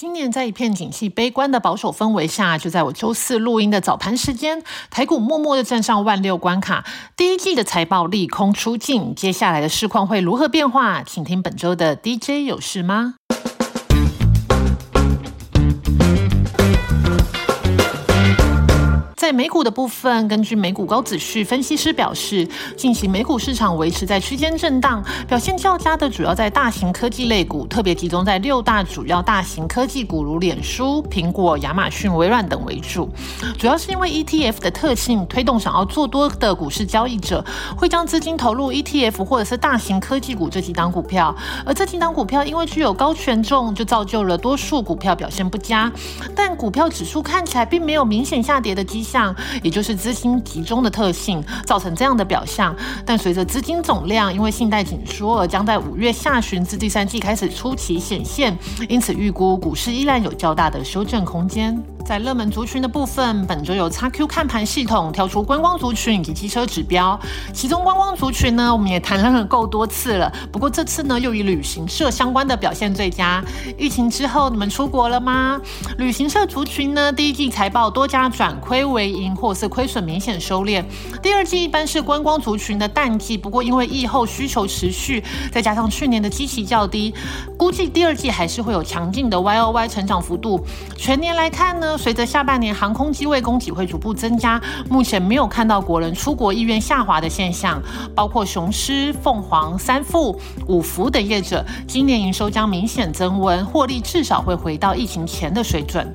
今年在一片景气悲观的保守氛围下，就在我周四录音的早盘时间，台股默默的站上万六关卡。第一季的财报利空出尽，接下来的市况会如何变化？请听本周的 DJ 有事吗？在美股的部分，根据美股高子序分析师表示，近期美股市场维持在区间震荡，表现较佳的主要在大型科技类股，特别集中在六大主要大型科技股，如脸书、苹果、亚马逊、微软等为主。主要是因为 ETF 的特性推动，想要做多的股市交易者会将资金投入 ETF 或者是大型科技股这几档股票，而这几档股票因为具有高权重，就造就了多数股票表现不佳。但股票指数看起来并没有明显下跌的迹象。像，也就是资金集中的特性造成这样的表象，但随着资金总量因为信贷紧缩而将在五月下旬至第三季开始初期显现，因此预估股市依然有较大的修正空间。在热门族群的部分，本周有 XQ 看盘系统挑出观光族群以及机车指标。其中观光族群呢，我们也谈论了够多次了。不过这次呢，又与旅行社相关的表现最佳。疫情之后，你们出国了吗？旅行社族群呢，第一季财报多家转亏为盈，或是亏损明显收敛。第二季一般是观光族群的淡季，不过因为疫后需求持续，再加上去年的基期较低，估计第二季还是会有强劲的 Y O Y 成长幅度。全年来看呢？随着下半年航空机位供给会逐步增加，目前没有看到国人出国意愿下滑的现象。包括雄狮、凤凰、三富、五福等业者，今年营收将明显增温，获利至少会回到疫情前的水准。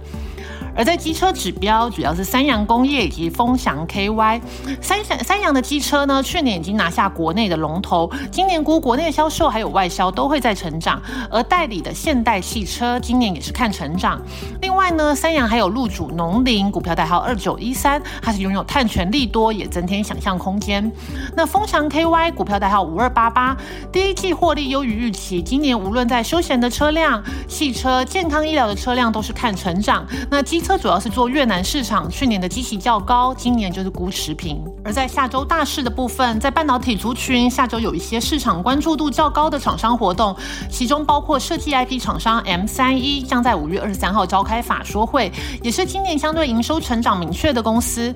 而在机车指标，主要是三洋工业以及丰祥 KY。三三洋的机车呢，去年已经拿下国内的龙头，今年估国内销售还有外销都会在成长。而代理的现代汽车今年也是看成长。另外呢，三洋还有入主农林股票代号二九一三，它是拥有碳权利多，也增添想象空间。那丰祥 KY 股票代号五二八八，第一季获利优于预期，今年无论在休闲的车辆、汽车、健康医疗的车辆都是看成长。那机车主要是做越南市场，去年的基期较高，今年就是估持平。而在下周大事的部分，在半导体族群，下周有一些市场关注度较高的厂商活动，其中包括设计 IP 厂商 M 三一将在五月二十三号召开法说会，也是今年相对营收成长明确的公司。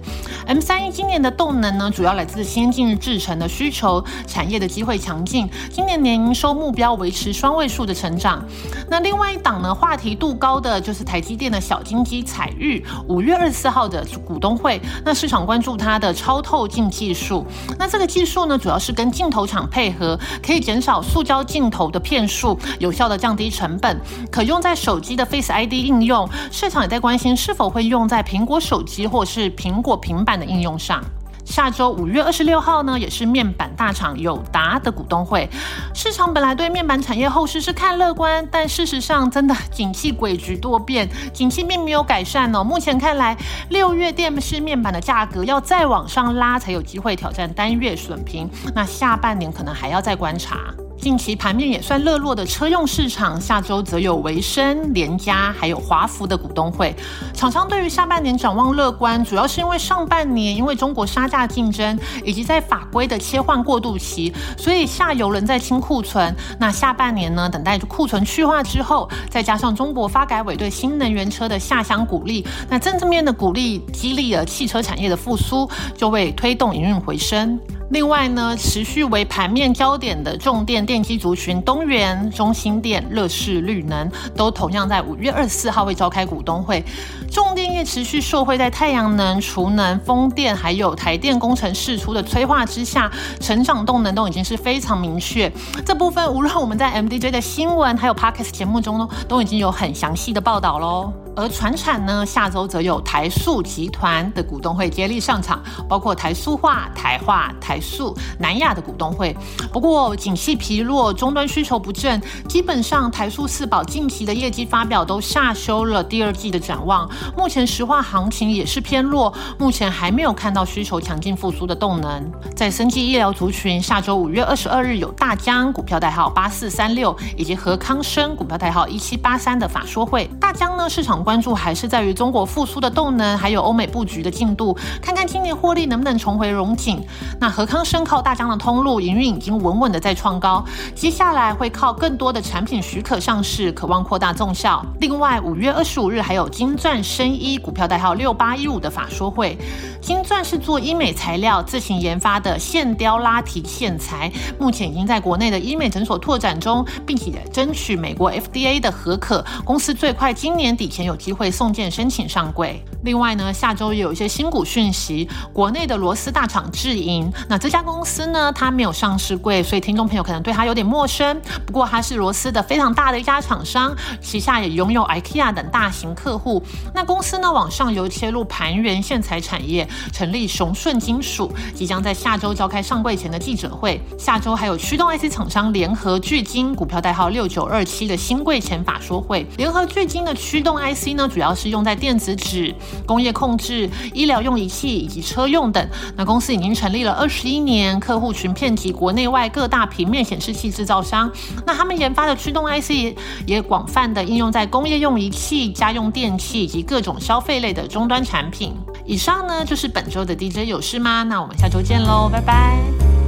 M 三一今年的动能呢，主要来自先进制程的需求，产业的机会强劲，今年年营收目标维持双位数的成长。那另外一档呢，话题度高的就是台积电的小金鸡彩玉，五月二十四号的股东会，那市场关注它的超透镜技术。那这个技术呢，主要是跟镜头厂配合，可以减少塑胶镜头的片数，有效的降低成本，可用在手机的 Face ID 应用。市场也在关心是否会用在苹果手机或是苹果平板的应用上。下周五月二十六号呢，也是面板大厂友达的股东会。市场本来对面板产业后市是看乐观，但事实上真的景气诡谲多变，景气并没有改善哦。目前看来，六月电视面板的价格要再往上拉，才有机会挑战单月损平。那下半年可能还要再观察。近期盘面也算热络的车用市场，下周则有维生、联家还有华福的股东会。厂商对于下半年展望乐观，主要是因为上半年因为中国杀价竞争以及在法规的切换过渡期，所以下游人在清库存。那下半年呢，等待库存去化之后，再加上中国发改委对新能源车的下乡鼓励，那正正面的鼓励激励了汽车产业的复苏，就会推动营运回升。另外呢，持续为盘面焦点的重电电机族群，东元、中兴电、乐视绿能，都同样在五月二十四号会召开股东会。重电业持续受惠在太阳能、储能、风电，还有台电工程释出的催化之下，成长动能都已经是非常明确。这部分无论我们在 MDJ 的新闻，还有 Parkes 节目中呢，都已经有很详细的报道喽。而船产呢，下周则有台塑集团的股东会接力上场，包括台塑化、台化、台塑、南亚的股东会。不过，景气疲弱，终端需求不振，基本上台塑四宝近期的业绩发表都下修了第二季的展望。目前石化行情也是偏弱，目前还没有看到需求强劲复苏的动能。在生技医疗族群，下周五月二十二日有大江股票代号八四三六，以及和康生股票代号一七八三的法说会。大江呢，市场。关注还是在于中国复苏的动能，还有欧美布局的进度，看看今年获利能不能重回荣景。那和康生靠大疆的通路营运已经稳稳的在创高，接下来会靠更多的产品许可上市，渴望扩大纵效。另外，五月二十五日还有金钻深一股票代号六八一五的法说会。金钻是做医美材料自行研发的线雕拉提线材，目前已经在国内的医美诊所拓展中，并且争取美国 FDA 的合可。公司最快今年底前有机会送件申请上柜。另外呢，下周也有一些新股讯息，国内的螺丝大厂智银，那这家公司呢，它没有上市柜，所以听众朋友可能对它有点陌生。不过它是螺丝的非常大的一家厂商，旗下也拥有 IKEA 等大型客户。那公司呢，往上游切入盘源线材产业，成立雄顺金属，即将在下周召开上柜前的记者会。下周还有驱动 IC 厂商联合巨晶，股票代号六九二七的新柜前法说会。联合巨晶的驱动 IC 呢，主要是用在电子纸。工业控制、医疗用仪器以及车用等，那公司已经成立了二十一年，客户群遍及国内外各大平面显示器制造商。那他们研发的驱动 IC 也广泛的应用在工业用仪器、家用电器以及各种消费类的终端产品。以上呢就是是本周的 DJ 有事吗？那我们下周见喽，拜拜。